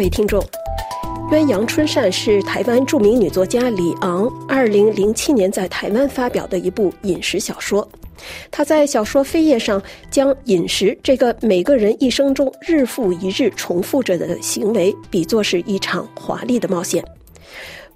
各位听众，《鸳鸯春扇》是台湾著名女作家李昂二零零七年在台湾发表的一部饮食小说。她在小说扉页上将饮食这个每个人一生中日复一日重复着的行为，比作是一场华丽的冒险。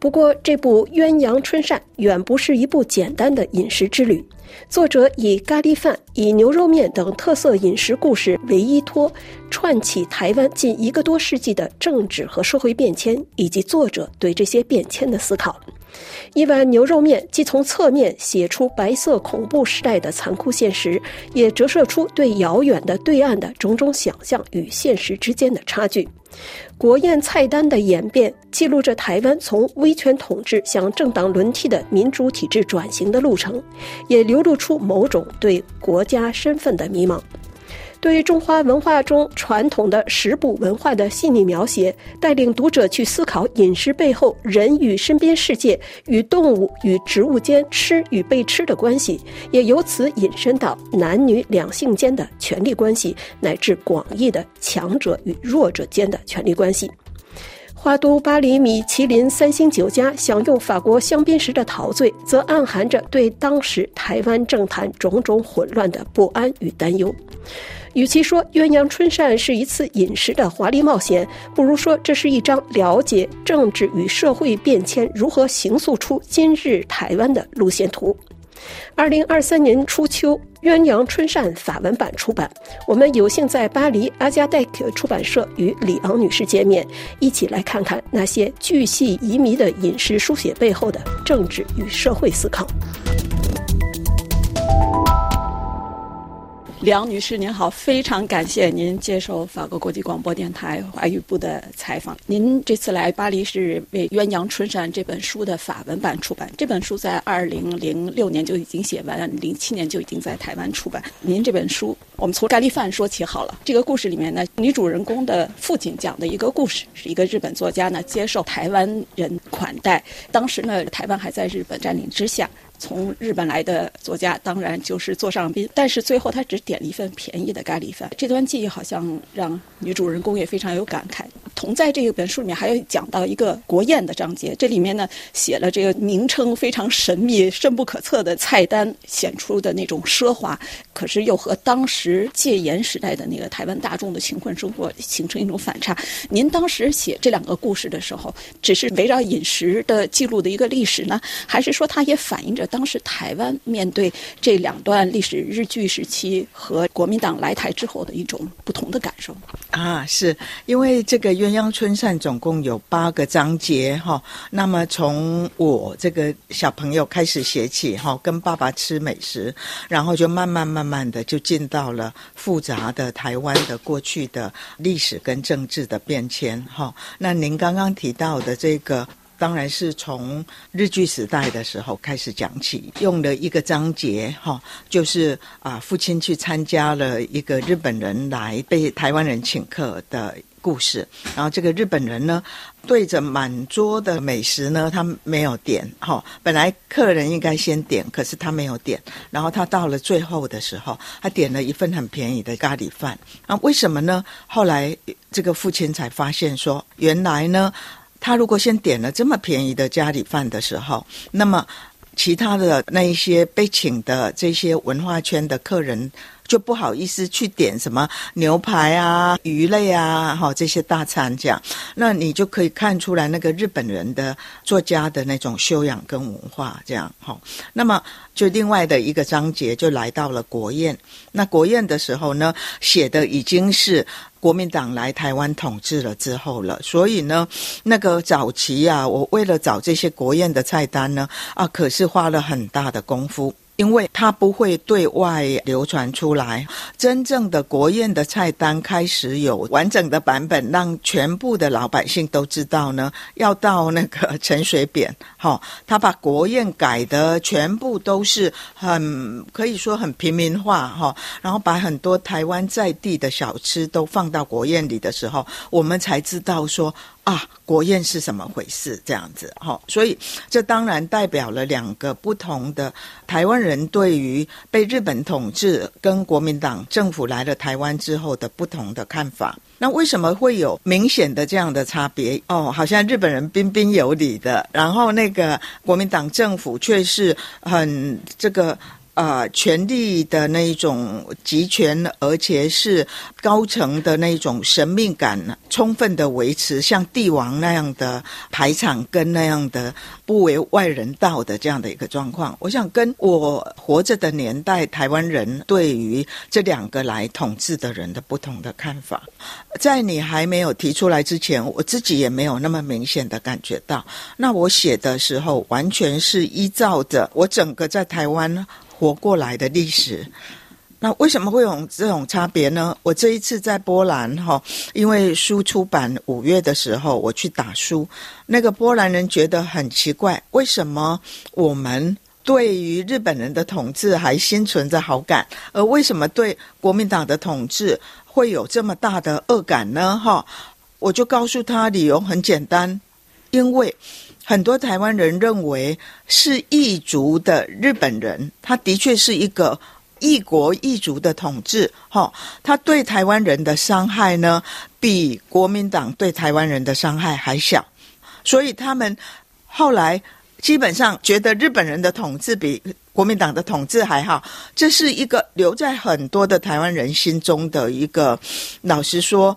不过，这部《鸳鸯春扇》远不是一部简单的饮食之旅。作者以咖喱饭、以牛肉面等特色饮食故事为依托，串起台湾近一个多世纪的政治和社会变迁，以及作者对这些变迁的思考。一碗牛肉面既从侧面写出白色恐怖时代的残酷现实，也折射出对遥远的对岸的种种想象与现实之间的差距。国宴菜单的演变，记录着台湾从威权统治向政党轮替的民主体制转型的路程，也流露出某种对国家身份的迷茫。对中华文化中传统的食补文化的细腻描写，带领读者去思考饮食背后人与身边世界、与动物与植物间吃与被吃的关系，也由此引申到男女两性间的权力关系，乃至广义的强者与弱者间的权力关系。花都巴黎米其林三星酒家享用法国香槟时的陶醉，则暗含着对当时台湾政坛种种混乱的不安与担忧。与其说鸳鸯春扇是一次饮食的华丽冒险，不如说这是一张了解政治与社会变迁如何形塑出今日台湾的路线图。二零二三年初秋，《鸳鸯春扇》法文版出版，我们有幸在巴黎阿加代克出版社与李昂女士见面，一起来看看那些巨细遗迷的饮食书写背后的政治与社会思考。梁女士您好，非常感谢您接受法国国际广播电台华语部的采访。您这次来巴黎是为《鸳鸯春扇》这本书的法文版出版。这本书在二零零六年就已经写完，零七年就已经在台湾出版。您这本书，我们从咖喱饭说起好了。这个故事里面呢，女主人公的父亲讲的一个故事，是一个日本作家呢接受台湾人款待。当时呢，台湾还在日本占领之下。从日本来的作家当然就是座上宾，但是最后他只点了一份便宜的咖喱饭。这段记忆好像让女主人公也非常有感慨。同在这一本书里面还有讲到一个国宴的章节，这里面呢写了这个名称非常神秘、深不可测的菜单，显出的那种奢华，可是又和当时戒严时代的那个台湾大众的贫困生活形成一种反差。您当时写这两个故事的时候，只是围绕饮食的记录的一个历史呢，还是说它也反映着？当时台湾面对这两段历史，日据时期和国民党来台之后的一种不同的感受啊，是因为这个鸳鸯春扇总共有八个章节哈，那么从我这个小朋友开始写起哈，跟爸爸吃美食，然后就慢慢慢慢的就进到了复杂的台湾的过去的历史跟政治的变迁哈。那您刚刚提到的这个。当然是从日据时代的时候开始讲起，用了一个章节哈，就是啊，父亲去参加了一个日本人来被台湾人请客的故事。然后这个日本人呢，对着满桌的美食呢，他没有点哈。本来客人应该先点，可是他没有点。然后他到了最后的时候，他点了一份很便宜的咖喱饭。啊，为什么呢？后来这个父亲才发现说，原来呢。他如果先点了这么便宜的家里饭的时候，那么其他的那一些被请的这些文化圈的客人就不好意思去点什么牛排啊、鱼类啊，哈这些大餐这样。那你就可以看出来那个日本人的作家的那种修养跟文化这样哈。那么就另外的一个章节就来到了国宴。那国宴的时候呢，写的已经是。国民党来台湾统治了之后了，所以呢，那个早期啊，我为了找这些国宴的菜单呢，啊，可是花了很大的功夫。因为它不会对外流传出来，真正的国宴的菜单开始有完整的版本，让全部的老百姓都知道呢。要到那个陈水扁，哈，他把国宴改的全部都是很可以说很平民化，哈，然后把很多台湾在地的小吃都放到国宴里的时候，我们才知道说。啊，国宴是什么回事？这样子，哈，所以这当然代表了两个不同的台湾人对于被日本统治跟国民党政府来了台湾之后的不同的看法。那为什么会有明显的这样的差别？哦，好像日本人彬彬有礼的，然后那个国民党政府却是很这个。呃，权力的那一种集权，而且是高层的那种神秘感，充分的维持，像帝王那样的排场跟那样的不为外人道的这样的一个状况。我想跟我活着的年代，台湾人对于这两个来统治的人的不同的看法，在你还没有提出来之前，我自己也没有那么明显的感觉到。那我写的时候，完全是依照着我整个在台湾。活过来的历史，那为什么会有这种差别呢？我这一次在波兰哈，因为书出版五月的时候，我去打书，那个波兰人觉得很奇怪，为什么我们对于日本人的统治还心存着好感，而为什么对国民党的统治会有这么大的恶感呢？哈，我就告诉他理由很简单，因为。很多台湾人认为是异族的日本人，他的确是一个异国异族的统治，哈，他对台湾人的伤害呢，比国民党对台湾人的伤害还小，所以他们后来基本上觉得日本人的统治比国民党的统治还好，这是一个留在很多的台湾人心中的一个，老实说。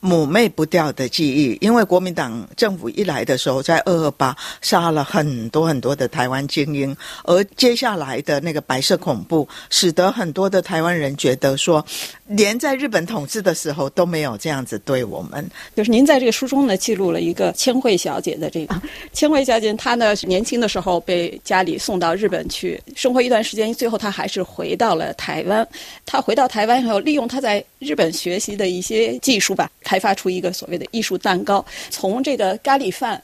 抹灭不掉的记忆，因为国民党政府一来的时候，在二二八杀了很多很多的台湾精英，而接下来的那个白色恐怖，使得很多的台湾人觉得说，连在日本统治的时候都没有这样子对我们。就是您在这个书中呢，记录了一个千惠小姐的这个千惠小姐，她呢年轻的时候被家里送到日本去生活一段时间，最后她还是回到了台湾。她回到台湾以后，利用她在日本学习的一些技术吧。开发出一个所谓的艺术蛋糕，从这个咖喱饭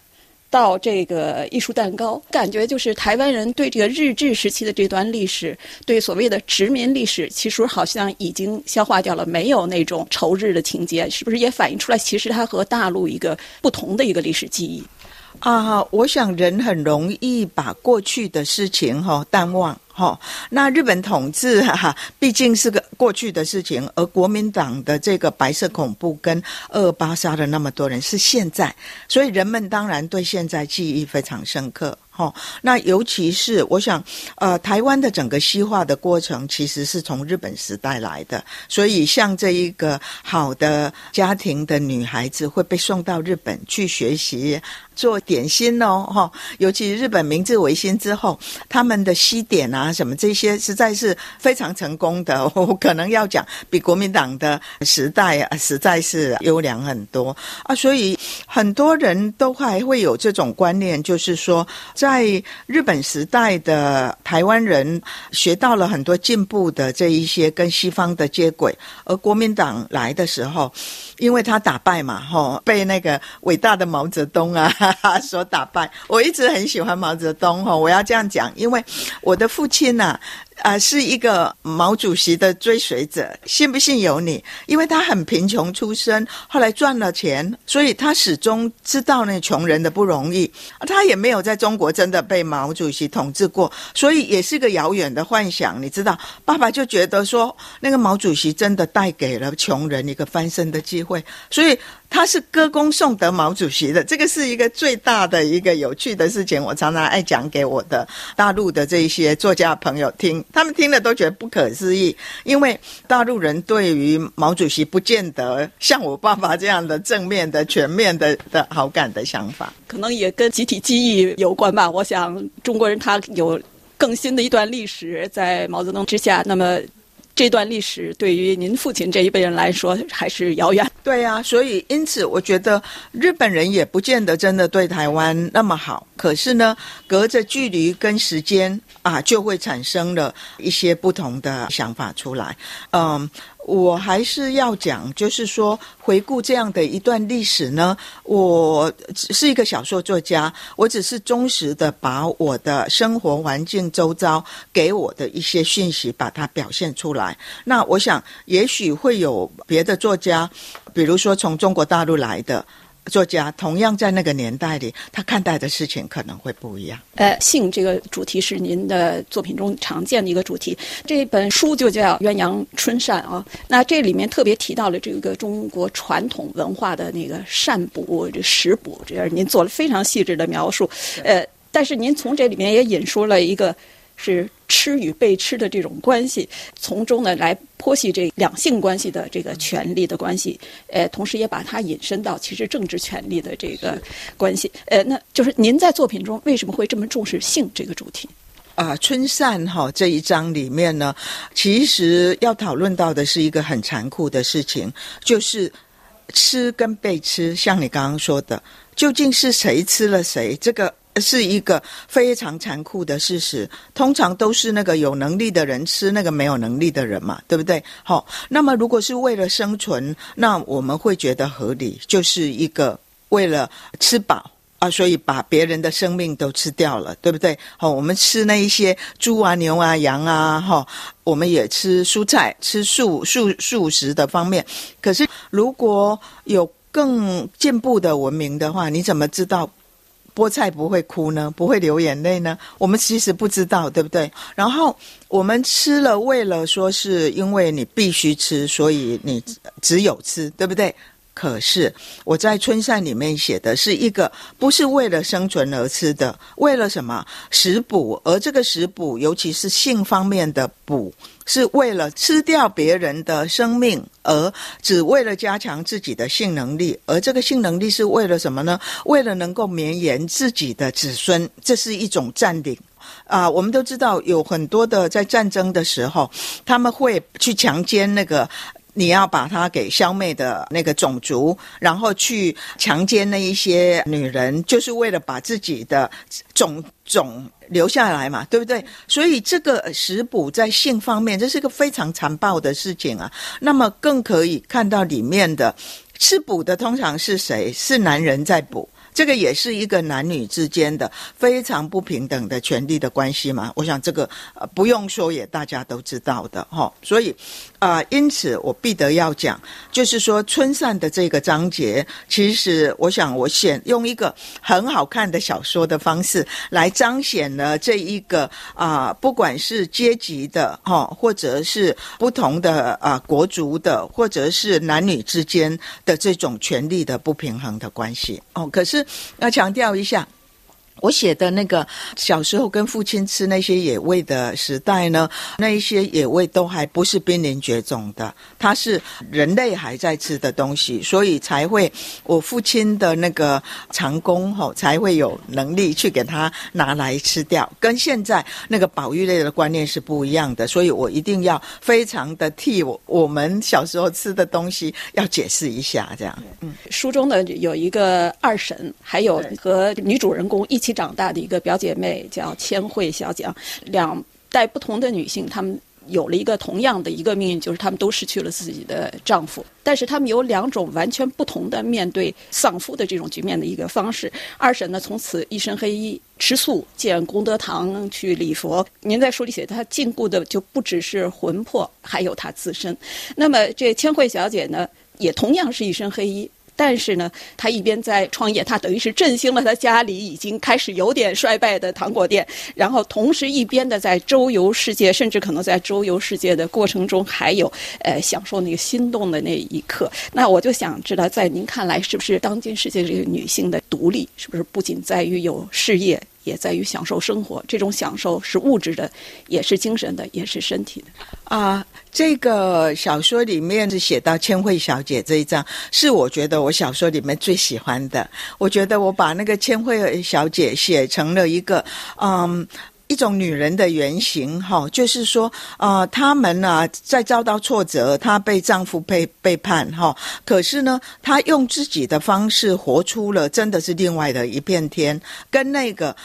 到这个艺术蛋糕，感觉就是台湾人对这个日治时期的这段历史，对所谓的殖民历史，其实好像已经消化掉了，没有那种仇日的情节，是不是也反映出来，其实它和大陆一个不同的一个历史记忆？啊，我想人很容易把过去的事情哈淡忘。好，那日本统治哈，毕竟是个过去的事情，而国民党的这个白色恐怖跟二八杀的那么多人是现在，所以人们当然对现在记忆非常深刻。好，那尤其是我想，呃，台湾的整个西化的过程其实是从日本时代来的，所以像这一个好的家庭的女孩子会被送到日本去学习做点心哦，哈，尤其日本明治维新之后，他们的西点啊什么这些实在是非常成功的，我可能要讲比国民党的时代啊实在是优良很多啊，所以很多人都还会有这种观念，就是说。在日本时代的台湾人学到了很多进步的这一些跟西方的接轨，而国民党来的时候，因为他打败嘛，吼，被那个伟大的毛泽东啊所打败。我一直很喜欢毛泽东，哈，我要这样讲，因为我的父亲呐。啊是一个毛主席的追随者，信不信由你。因为他很贫穷出身，后来赚了钱，所以他始终知道那穷人的不容易。他也没有在中国真的被毛主席统治过，所以也是个遥远的幻想。你知道，爸爸就觉得说，那个毛主席真的带给了穷人一个翻身的机会，所以。他是歌功颂德毛主席的，这个是一个最大的一个有趣的事情。我常常爱讲给我的大陆的这一些作家朋友听，他们听了都觉得不可思议。因为大陆人对于毛主席不见得像我爸爸这样的正面的、全面的的好感的想法，可能也跟集体记忆有关吧。我想中国人他有更新的一段历史，在毛泽东之下，那么。这段历史对于您父亲这一辈人来说还是遥远。对呀，所以因此，我觉得日本人也不见得真的对台湾那么好。可是呢，隔着距离跟时间啊，就会产生了一些不同的想法出来。嗯。我还是要讲，就是说，回顾这样的一段历史呢，我是一个小说作家，我只是忠实的把我的生活环境周遭给我的一些讯息，把它表现出来。那我想，也许会有别的作家，比如说从中国大陆来的。作家，同样在那个年代里，他看待的事情可能会不一样。呃，性这个主题是您的作品中常见的一个主题。这本书就叫《鸳鸯春扇》啊。那这里面特别提到了这个中国传统文化的那个善补、这食补，这样您做了非常细致的描述。呃，但是您从这里面也引出了一个。是吃与被吃的这种关系，从中呢来剖析这两性关系的这个权利的关系，呃，同时也把它引申到其实政治权利的这个关系，呃，那就是您在作品中为什么会这么重视性这个主题？啊，春扇哈这一章里面呢，其实要讨论到的是一个很残酷的事情，就是吃跟被吃，像你刚刚说的，究竟是谁吃了谁？这个。是一个非常残酷的事实，通常都是那个有能力的人吃那个没有能力的人嘛，对不对？好，那么如果是为了生存，那我们会觉得合理，就是一个为了吃饱啊，所以把别人的生命都吃掉了，对不对？好，我们吃那一些猪啊、牛啊、羊啊，哈，我们也吃蔬菜，吃素素素食的方面。可是如果有更进步的文明的话，你怎么知道？菠菜不会哭呢，不会流眼泪呢。我们其实不知道，对不对？然后我们吃了，为了说是因为你必须吃，所以你只有吃，对不对？可是我在春扇里面写的是一个不是为了生存而吃的，为了什么食补？而这个食补，尤其是性方面的补，是为了吃掉别人的生命，而只为了加强自己的性能力。而这个性能力是为了什么呢？为了能够绵延自己的子孙，这是一种占领啊！我们都知道有很多的在战争的时候，他们会去强奸那个。你要把他给消灭的那个种族，然后去强奸那一些女人，就是为了把自己的种种留下来嘛，对不对？所以这个食补在性方面，这是个非常残暴的事情啊。那么更可以看到里面的吃补的通常是谁？是男人在补。这个也是一个男女之间的非常不平等的权利的关系嘛？我想这个呃不用说也大家都知道的哈。所以啊，因此我必得要讲，就是说春扇的这个章节，其实我想我选用一个很好看的小说的方式来彰显了这一个啊，不管是阶级的哈，或者是不同的啊国族的，或者是男女之间的这种权利的不平衡的关系哦。可是。要强调一下。我写的那个小时候跟父亲吃那些野味的时代呢，那一些野味都还不是濒临绝种的，它是人类还在吃的东西，所以才会我父亲的那个长工吼才会有能力去给他拿来吃掉，跟现在那个保育类的观念是不一样的，所以我一定要非常的替我我们小时候吃的东西要解释一下，这样。嗯，书中呢有一个二婶，还有和女主人公一一起。长大的一个表姐妹叫千惠小姐，两代不同的女性，她们有了一个同样的一个命运，就是她们都失去了自己的丈夫。但是她们有两种完全不同的面对丧夫的这种局面的一个方式。二婶呢，从此一身黑衣，吃素，建功德堂去礼佛。您在书里写，她禁锢的就不只是魂魄，还有她自身。那么这千惠小姐呢，也同样是一身黑衣。但是呢，他一边在创业，他等于是振兴了他家里已经开始有点衰败的糖果店，然后同时一边的在周游世界，甚至可能在周游世界的过程中还有呃享受那个心动的那一刻。那我就想知道，在您看来，是不是当今世界这个女性的独立，是不是不仅在于有事业？也在于享受生活，这种享受是物质的，也是精神的，也是身体的。啊，这个小说里面是写到千惠小姐这一章，是我觉得我小说里面最喜欢的。我觉得我把那个千惠小姐写成了一个，嗯。一种女人的原型，哈，就是说，啊，她们呢，在遭到挫折，她被丈夫背背叛，哈，可是呢，她用自己的方式活出了真的是另外的一片天，跟那个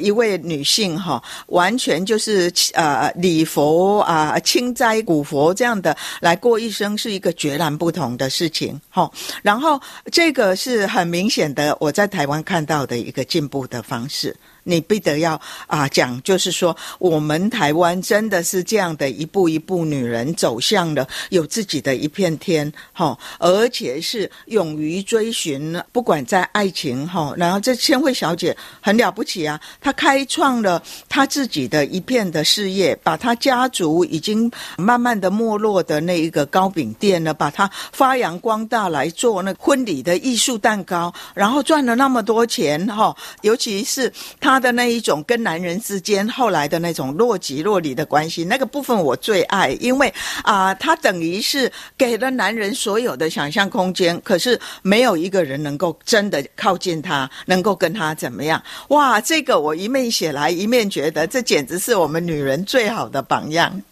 一位女性，哈，完全就是呃礼佛啊、清斋古佛这样的来过一生，是一个截然不同的事情，哈。然后这个是很明显的，我在台湾看到的一个进步的方式。你必得要啊讲，就是说我们台湾真的是这样的一步一步，女人走向了有自己的一片天，哈，而且是勇于追寻，不管在爱情哈，然后这千惠小姐很了不起啊，她开创了她自己的一片的事业，把她家族已经慢慢的没落的那一个糕饼店呢，把它发扬光大来做那婚礼的艺术蛋糕，然后赚了那么多钱哈，尤其是她的那一种跟男人之间后来的那种若即若离的关系，那个部分我最爱，因为啊，他等于是给了男人所有的想象空间，可是没有一个人能够真的靠近他，能够跟他怎么样？哇，这个我一面写来，一面觉得这简直是我们女人最好的榜样。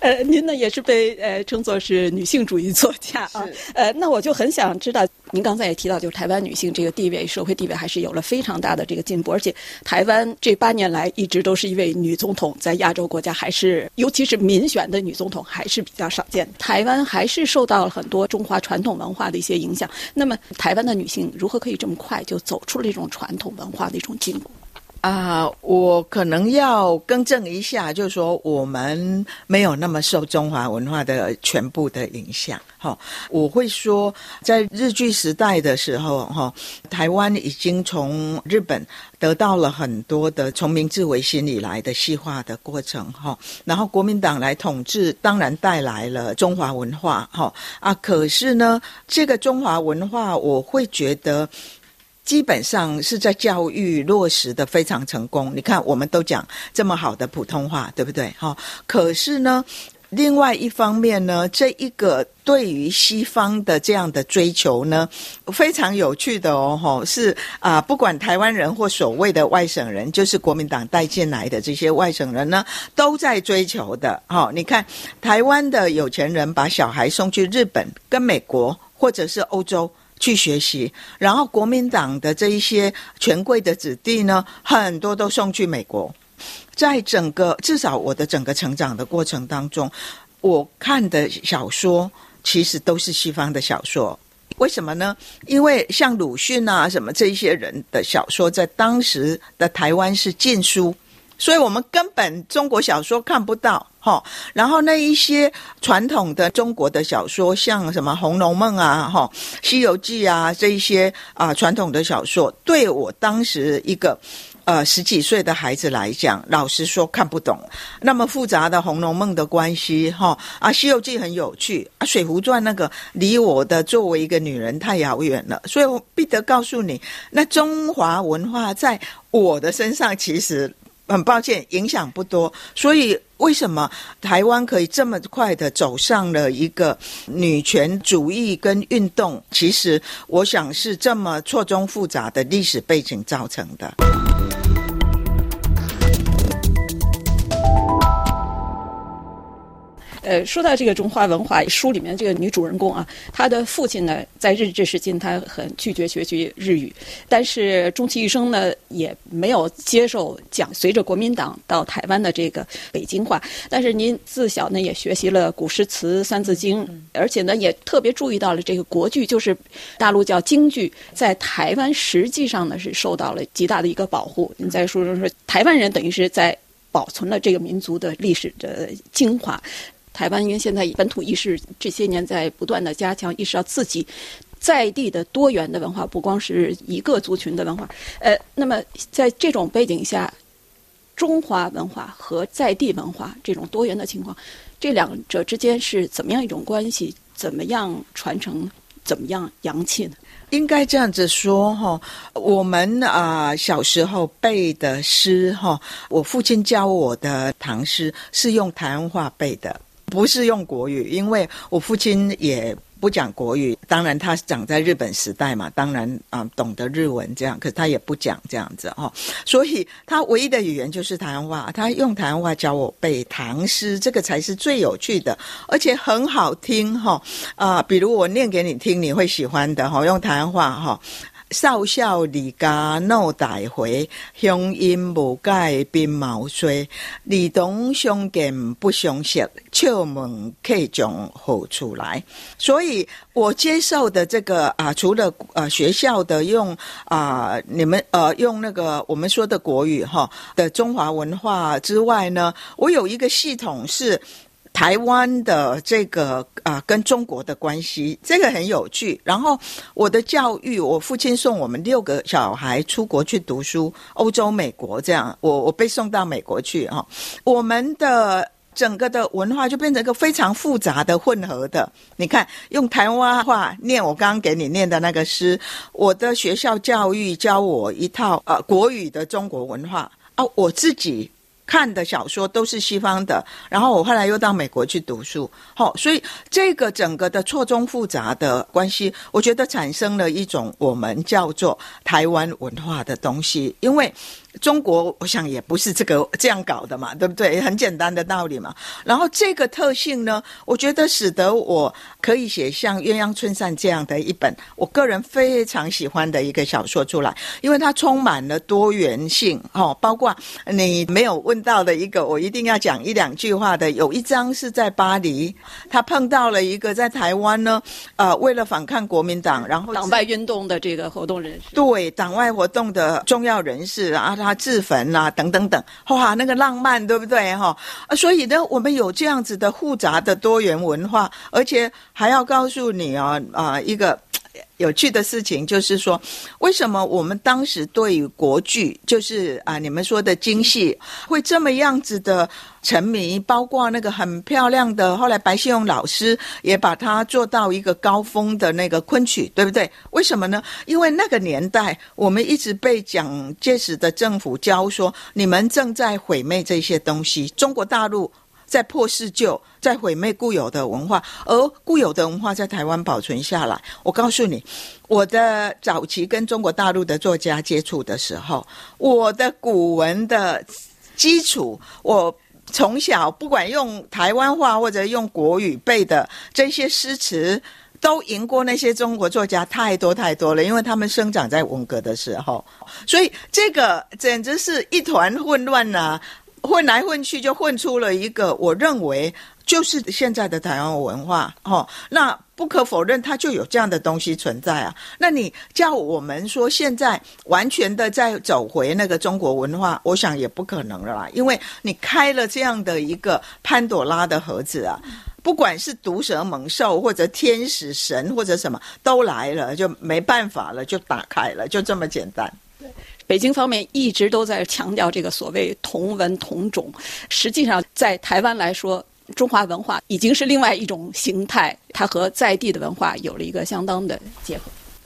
呃，您呢也是被呃称作是女性主义作家啊。呃，那我就很想知道，您刚才也提到，就是台湾女性这个地位，社会地位还是有了非常大的这个进步，而且台湾这八年来一直都是一位女总统，在亚洲国家还是，尤其是民选的女总统还是比较少见。台湾还是受到了很多中华传统文化的一些影响。那么，台湾的女性如何可以这么快就走出了这种传统文化的一种进步？啊，我可能要更正一下，就是说我们没有那么受中华文化的全部的影响。哈，我会说，在日据时代的时候，哈，台湾已经从日本得到了很多的从明治维新以来的细化的过程。哈，然后国民党来统治，当然带来了中华文化。哈啊，可是呢，这个中华文化，我会觉得。基本上是在教育落实的非常成功。你看，我们都讲这么好的普通话，对不对？哈，可是呢，另外一方面呢，这一个对于西方的这样的追求呢，非常有趣的哦。哈，是啊，不管台湾人或所谓的外省人，就是国民党带进来的这些外省人呢，都在追求的。哈，你看，台湾的有钱人把小孩送去日本、跟美国或者是欧洲。去学习，然后国民党的这一些权贵的子弟呢，很多都送去美国。在整个至少我的整个成长的过程当中，我看的小说其实都是西方的小说。为什么呢？因为像鲁迅啊什么这一些人的小说，在当时的台湾是禁书。所以我们根本中国小说看不到，哈。然后那一些传统的中国的小说，像什么《红楼梦》啊，哈，《西游记》啊，这一些啊传统的小说，对我当时一个呃十几岁的孩子来讲，老实说看不懂。那么复杂的《红楼梦》的关系，哈啊，《西游记》很有趣啊，《水浒传》那个离我的作为一个女人太遥远了，所以我必得告诉你，那中华文化在我的身上其实。很抱歉，影响不多。所以，为什么台湾可以这么快的走上了一个女权主义跟运动？其实，我想是这么错综复杂的历史背景造成的。呃，说到这个中华文化书里面这个女主人公啊，她的父亲呢，在日治时期他很拒绝学习日语，但是终其一生呢，也没有接受讲随着国民党到台湾的这个北京话。但是您自小呢也学习了古诗词、三字经，而且呢也特别注意到了这个国剧，就是大陆叫京剧，在台湾实际上呢是受到了极大的一个保护。您在书中说，台湾人等于是在保存了这个民族的历史的精华。台湾因为现在本土意识这些年在不断的加强，意识到自己在地的多元的文化，不光是一个族群的文化。呃，那么在这种背景下，中华文化和在地文化这种多元的情况，这两者之间是怎么样一种关系？怎么样传承？怎么样洋气呢？应该这样子说哈，我们啊小时候背的诗哈，我父亲教我的唐诗是用台湾话背的。不是用国语，因为我父亲也不讲国语。当然，他长在日本时代嘛，当然啊懂得日文这样，可他也不讲这样子哦。所以他唯一的语言就是台湾话，他用台湾话教我背唐诗，这个才是最有趣的，而且很好听哈啊！比如我念给你听，你会喜欢的哈。用台湾话哈，少小离家闹大回，乡音无改鬓毛衰。儿童相见不相识，敲门客从何处来？所以我接受的这个啊，除了呃学校的用啊，你们呃用那个我们说的国语哈的中华文化之外呢，我有一个系统是。台湾的这个啊，跟中国的关系，这个很有趣。然后我的教育，我父亲送我们六个小孩出国去读书，欧洲、美国这样，我我被送到美国去哈。我们的整个的文化就变成一个非常复杂的混合的。你看，用台湾话念我刚刚给你念的那个诗，我的学校教育教我一套呃国语的中国文化啊，我自己。看的小说都是西方的，然后我后来又到美国去读书，好，所以这个整个的错综复杂的关系，我觉得产生了一种我们叫做台湾文化的东西，因为。中国，我想也不是这个这样搞的嘛，对不对？很简单的道理嘛。然后这个特性呢，我觉得使得我可以写像《鸳鸯春扇》这样的一本我个人非常喜欢的一个小说出来，因为它充满了多元性 哦。包括你没有问到的一个，我一定要讲一两句话的。有一章是在巴黎，他碰到了一个在台湾呢，呃，为了反抗国民党，然后党外运动的这个活动人士，对党外活动的重要人士啊。他自焚啊，等等等，哇，那个浪漫，对不对？哈，所以呢，我们有这样子的复杂的多元文化，而且还要告诉你啊啊一个。有趣的事情就是说，为什么我们当时对于国剧，就是啊，你们说的京戏，会这么样子的沉迷？包括那个很漂亮的，后来白先勇老师也把它做到一个高峰的那个昆曲，对不对？为什么呢？因为那个年代，我们一直被蒋介石的政府教说，你们正在毁灭这些东西，中国大陆。在破四旧，在毁灭固有的文化，而固有的文化在台湾保存下来。我告诉你，我的早期跟中国大陆的作家接触的时候，我的古文的基础，我从小不管用台湾话或者用国语背的这些诗词，都赢过那些中国作家太多太多了。因为他们生长在文革的时候，所以这个简直是一团混乱呐。混来混去，就混出了一个我认为就是现在的台湾文化哦。那不可否认，它就有这样的东西存在啊。那你叫我们说现在完全的再走回那个中国文化，我想也不可能了啦。因为你开了这样的一个潘朵拉的盒子啊，不管是毒蛇猛兽或者天使神或者什么都来了，就没办法了，就打开了，就这么简单。对北京方面一直都在强调这个所谓同文同种，实际上在台湾来说，中华文化已经是另外一种形态，它和在地的文化有了一个相当的结合。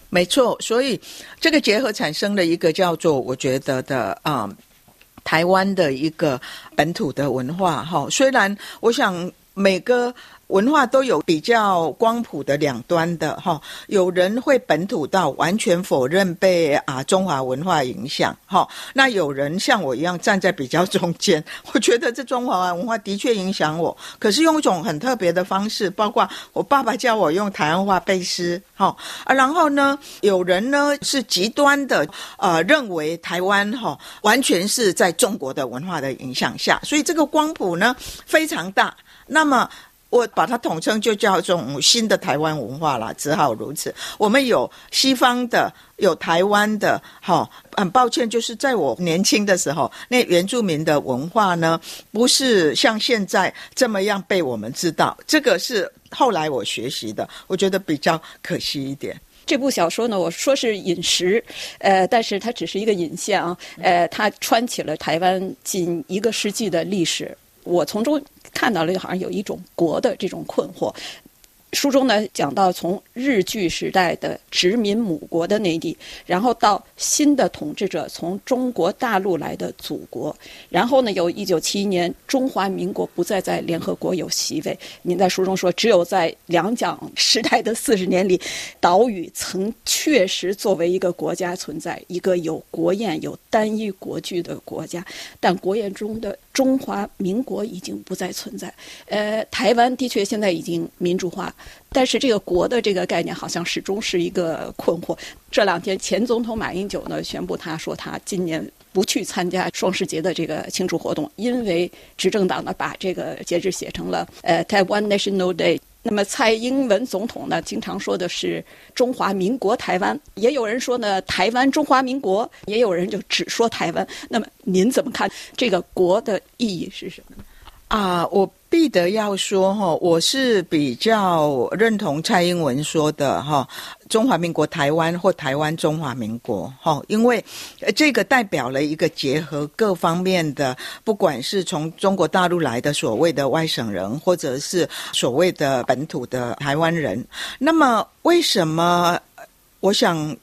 没错，所以这个结合产生了一个叫做我觉得的啊，台湾的一个本土的文化哈。虽然我想每个。文化都有比较光谱的两端的哈，有人会本土到完全否认被啊中华文化影响哈，那有人像我一样站在比较中间，我觉得这中华文化的确影响我，可是用一种很特别的方式，包括我爸爸教我用台湾话背诗哈啊，然后呢，有人呢是极端的呃认为台湾哈完全是在中国的文化的影响下，所以这个光谱呢非常大，那么。我把它统称就叫这种新的台湾文化了，只好如此。我们有西方的，有台湾的，哈。很抱歉，就是在我年轻的时候，那原住民的文化呢，不是像现在这么样被我们知道。这个是后来我学习的，我觉得比较可惜一点。这部小说呢，我说是饮食，呃，但是它只是一个引线啊，呃，它穿起了台湾近一个世纪的历史。我从中看到了，就好像有一种国的这种困惑。书中呢讲到，从日据时代的殖民母国的内地，然后到新的统治者从中国大陆来的祖国，然后呢，有一九七一年中华民国不再在联合国有席位。您在书中说，只有在两蒋时代的四十年里，岛屿曾确实作为一个国家存在，一个有国宴、有单一国剧的国家。但国宴中的中华民国已经不再存在。呃，台湾的确现在已经民主化，但是这个“国”的这个概念好像始终是一个困惑。这两天，前总统马英九呢宣布，他说他今年不去参加双十节的这个庆祝活动，因为执政党呢把这个节日写成了呃台湾 National Day。那么蔡英文总统呢，经常说的是中华民国台湾，也有人说呢台湾中华民国，也有人就只说台湾。那么您怎么看这个“国”的意义是什么呢？啊，我必得要说哈，我是比较认同蔡英文说的哈，中华民国台湾或台湾中华民国哈，因为这个代表了一个结合各方面的，不管是从中国大陆来的所谓的外省人，或者是所谓的本土的台湾人，那么为什么？我想。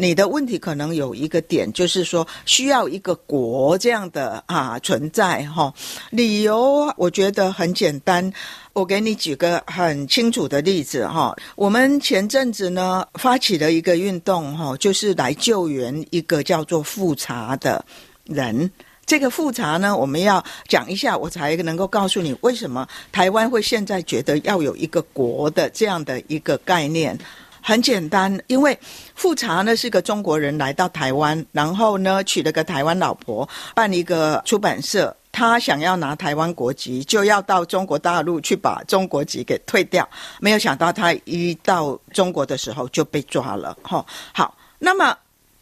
你的问题可能有一个点，就是说需要一个国这样的啊存在哈。理由我觉得很简单，我给你举个很清楚的例子哈。我们前阵子呢发起了一个运动哈，就是来救援一个叫做复查的人。这个复查呢，我们要讲一下，我才能够告诉你为什么台湾会现在觉得要有一个国的这样的一个概念。很简单，因为富察呢是个中国人来到台湾，然后呢娶了个台湾老婆，办一个出版社。他想要拿台湾国籍，就要到中国大陆去把中国籍给退掉。没有想到他一到中国的时候就被抓了。哈，好，那么。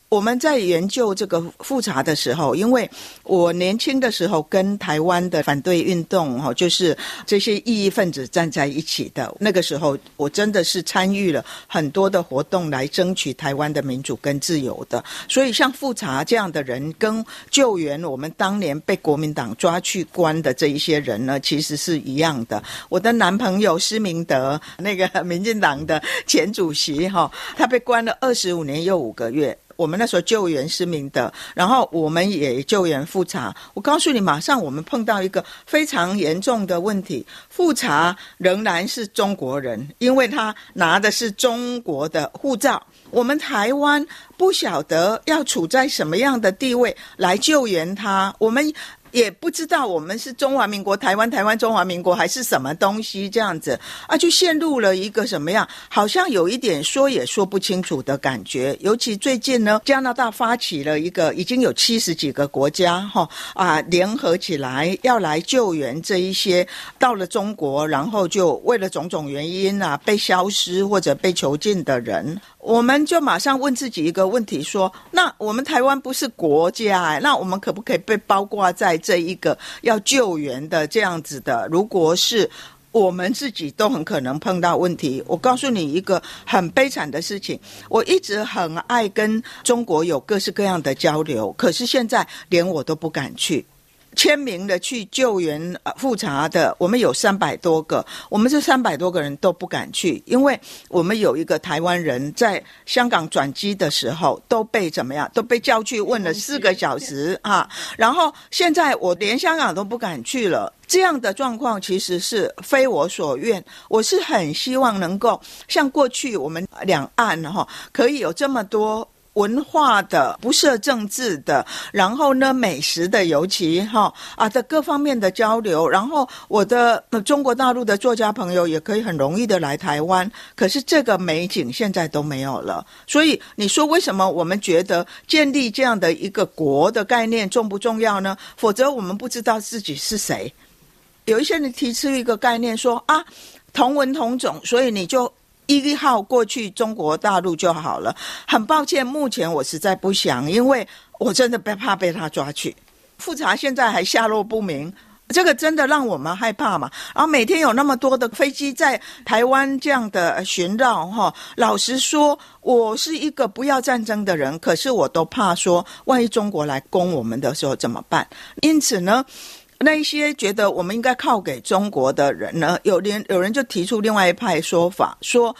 我们在研究这个复查的时候，因为我年轻的时候跟台湾的反对运动哈，就是这些异议分子站在一起的那个时候，我真的是参与了很多的活动来争取台湾的民主跟自由的。所以像复查这样的人，跟救援我们当年被国民党抓去关的这一些人呢，其实是一样的。我的男朋友施明德，那个民进党的前主席哈，他被关了二十五年又五个月。我们那时候救援失明的，然后我们也救援复查。我告诉你，马上我们碰到一个非常严重的问题：复查仍然是中国人，因为他拿的是中国的护照。我们台湾不晓得要处在什么样的地位来救援他。我们。也不知道我们是中华民国台湾台湾中华民国还是什么东西这样子啊，就陷入了一个什么样，好像有一点说也说不清楚的感觉。尤其最近呢，加拿大发起了一个，已经有七十几个国家哈啊联合起来要来救援这一些到了中国，然后就为了种种原因啊被消失或者被囚禁的人。我们就马上问自己一个问题：说，那我们台湾不是国家，那我们可不可以被包括在这一个要救援的这样子的？如果是我们自己都很可能碰到问题。我告诉你一个很悲惨的事情：我一直很爱跟中国有各式各样的交流，可是现在连我都不敢去。签名的去救援复查的，我们有三百多个，我们这三百多个人都不敢去，因为我们有一个台湾人在香港转机的时候都被怎么样，都被叫去问了四个小时啊，然后现在我连香港都不敢去了，这样的状况其实是非我所愿，我是很希望能够像过去我们两岸哈，可以有这么多。文化的不设政治的，然后呢，美食的，尤其哈啊的各方面的交流，然后我的中国大陆的作家朋友也可以很容易的来台湾，可是这个美景现在都没有了。所以你说为什么我们觉得建立这样的一个国的概念重不重要呢？否则我们不知道自己是谁。有一些人提出一个概念说啊，同文同种，所以你就。一号过去中国大陆就好了。很抱歉，目前我实在不想，因为我真的被怕被他抓去。复查现在还下落不明，这个真的让我们害怕嘛。然后每天有那么多的飞机在台湾这样的巡绕，哈。老实说，我是一个不要战争的人，可是我都怕说，万一中国来攻我们的时候怎么办？因此呢。那一些觉得我们应该靠给中国的人呢，有连有人就提出另外一派说法，说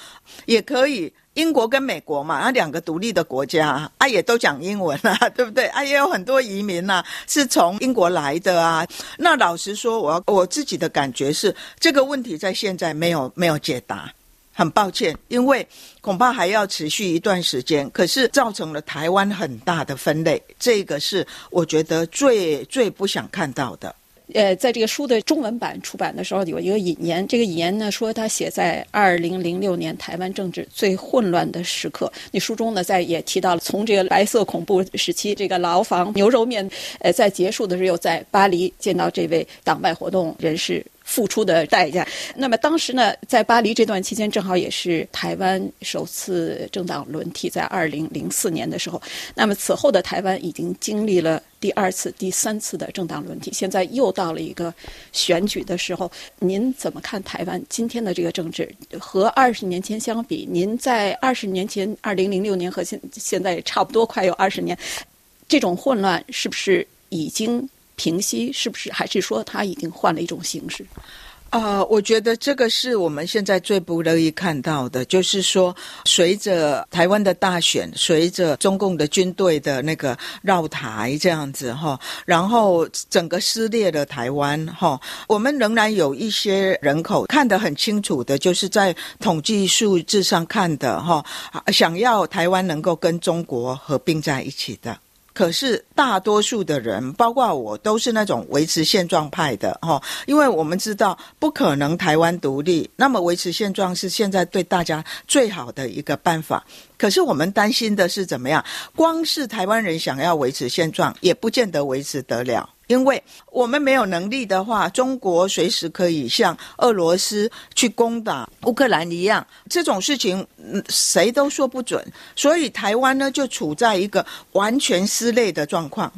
也可以英国跟美国嘛，那两个独立的国家啊，也都讲英文啊，对不对？啊，也有很多移民呐，是从英国来的啊。那老实说，我我自己的感觉是，这个问题在现在没有没有解答。很抱歉，因为恐怕还要持续一段时间。可是造成了台湾很大的分类，这个是我觉得最最不想看到的。呃，在这个书的中文版出版的时候，有一个引言。这个引言呢说，他写在二零零六年台湾政治最混乱的时刻。那书中呢在也提到了，从这个白色恐怖时期，这个牢房牛肉面，呃，在结束的时候，在巴黎见到这位党外活动人士。付出的代价。那么当时呢，在巴黎这段期间，正好也是台湾首次政党轮替，在二零零四年的时候。那么此后的台湾已经经历了第二次、第三次的政党轮替，现在又到了一个选举的时候。您怎么看台湾今天的这个政治和二十年前相比？您在二十年前，二零零六年和现现在差不多快有二十年，这种混乱是不是已经？平息是不是还是说他已经换了一种形式？啊，我觉得这个是我们现在最不乐意看到的，就是说，随着台湾的大选，随着中共的军队的那个绕台这样子哈，然后整个撕裂了台湾哈，我们仍然有一些人口看得很清楚的，就是在统计数字上看的哈，想要台湾能够跟中国合并在一起的。可是大多数的人，包括我，都是那种维持现状派的哈，因为我们知道不可能台湾独立，那么维持现状是现在对大家最好的一个办法。可是我们担心的是怎么样？光是台湾人想要维持现状，也不见得维持得了。因为我们没有能力的话，中国随时可以像俄罗斯去攻打乌克兰一样，这种事情谁都说不准。所以台湾呢，就处在一个完全撕裂的状况。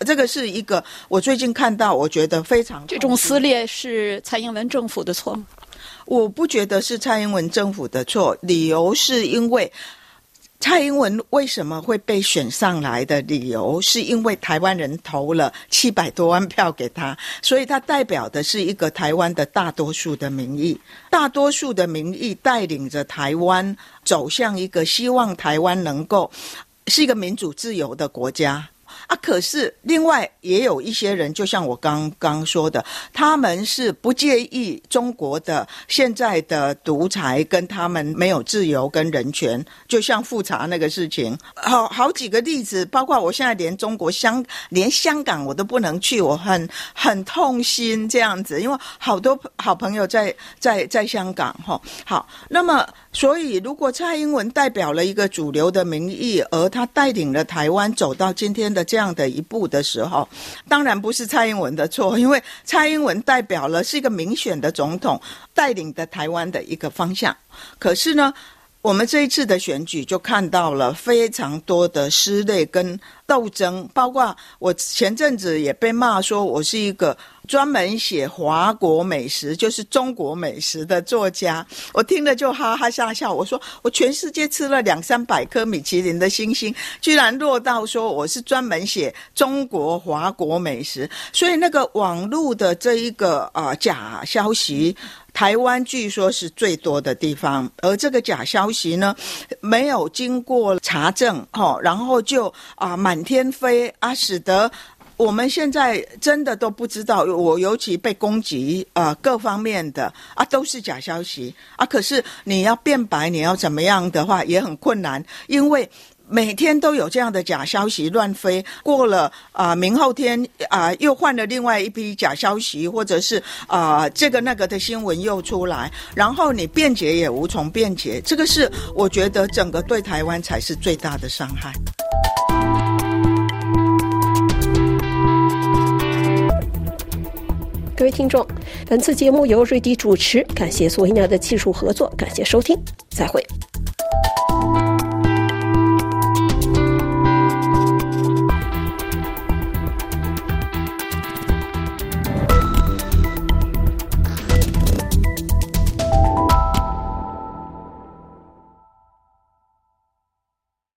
这个是一个我最近看到，我觉得非常这种撕裂是蔡英文政府的错吗？我不觉得是蔡英文政府的错，理由是因为。蔡英文为什么会被选上来的理由，是因为台湾人投了七百多万票给他，所以他代表的是一个台湾的大多数的民意，大多数的民意带领着台湾走向一个希望台湾能够是一个民主自由的国家。啊，可是另外也有一些人，就像我刚刚说的，他们是不介意中国的现在的独裁，跟他们没有自由跟人权，就像复查那个事情，好好几个例子，包括我现在连中国香连香港我都不能去，我很很痛心这样子，因为好多好朋友在在在香港哈。好，那么所以如果蔡英文代表了一个主流的民意，而他带领了台湾走到今天的这。这样的一步的时候，当然不是蔡英文的错，因为蔡英文代表了是一个民选的总统，带领的台湾的一个方向。可是呢，我们这一次的选举就看到了非常多的撕裂跟斗争，包括我前阵子也被骂说我是一个。专门写华国美食，就是中国美食的作家，我听了就哈哈大笑。我说我全世界吃了两三百颗米其林的星星，居然落到说我是专门写中国华国美食。所以那个网络的这一个啊假消息，台湾据说是最多的地方，而这个假消息呢，没有经过查证，哦，然后就啊满天飞啊，使得。我们现在真的都不知道，我尤其被攻击啊，各方面的啊都是假消息啊。可是你要变白，你要怎么样的话也很困难，因为每天都有这样的假消息乱飞。过了啊，明后天啊，又换了另外一批假消息，或者是啊这个那个的新闻又出来，然后你辩解也无从辩解。这个是我觉得整个对台湾才是最大的伤害。各位听众，本次节目由瑞迪主持，感谢索妮娅的技术合作，感谢收听，再会。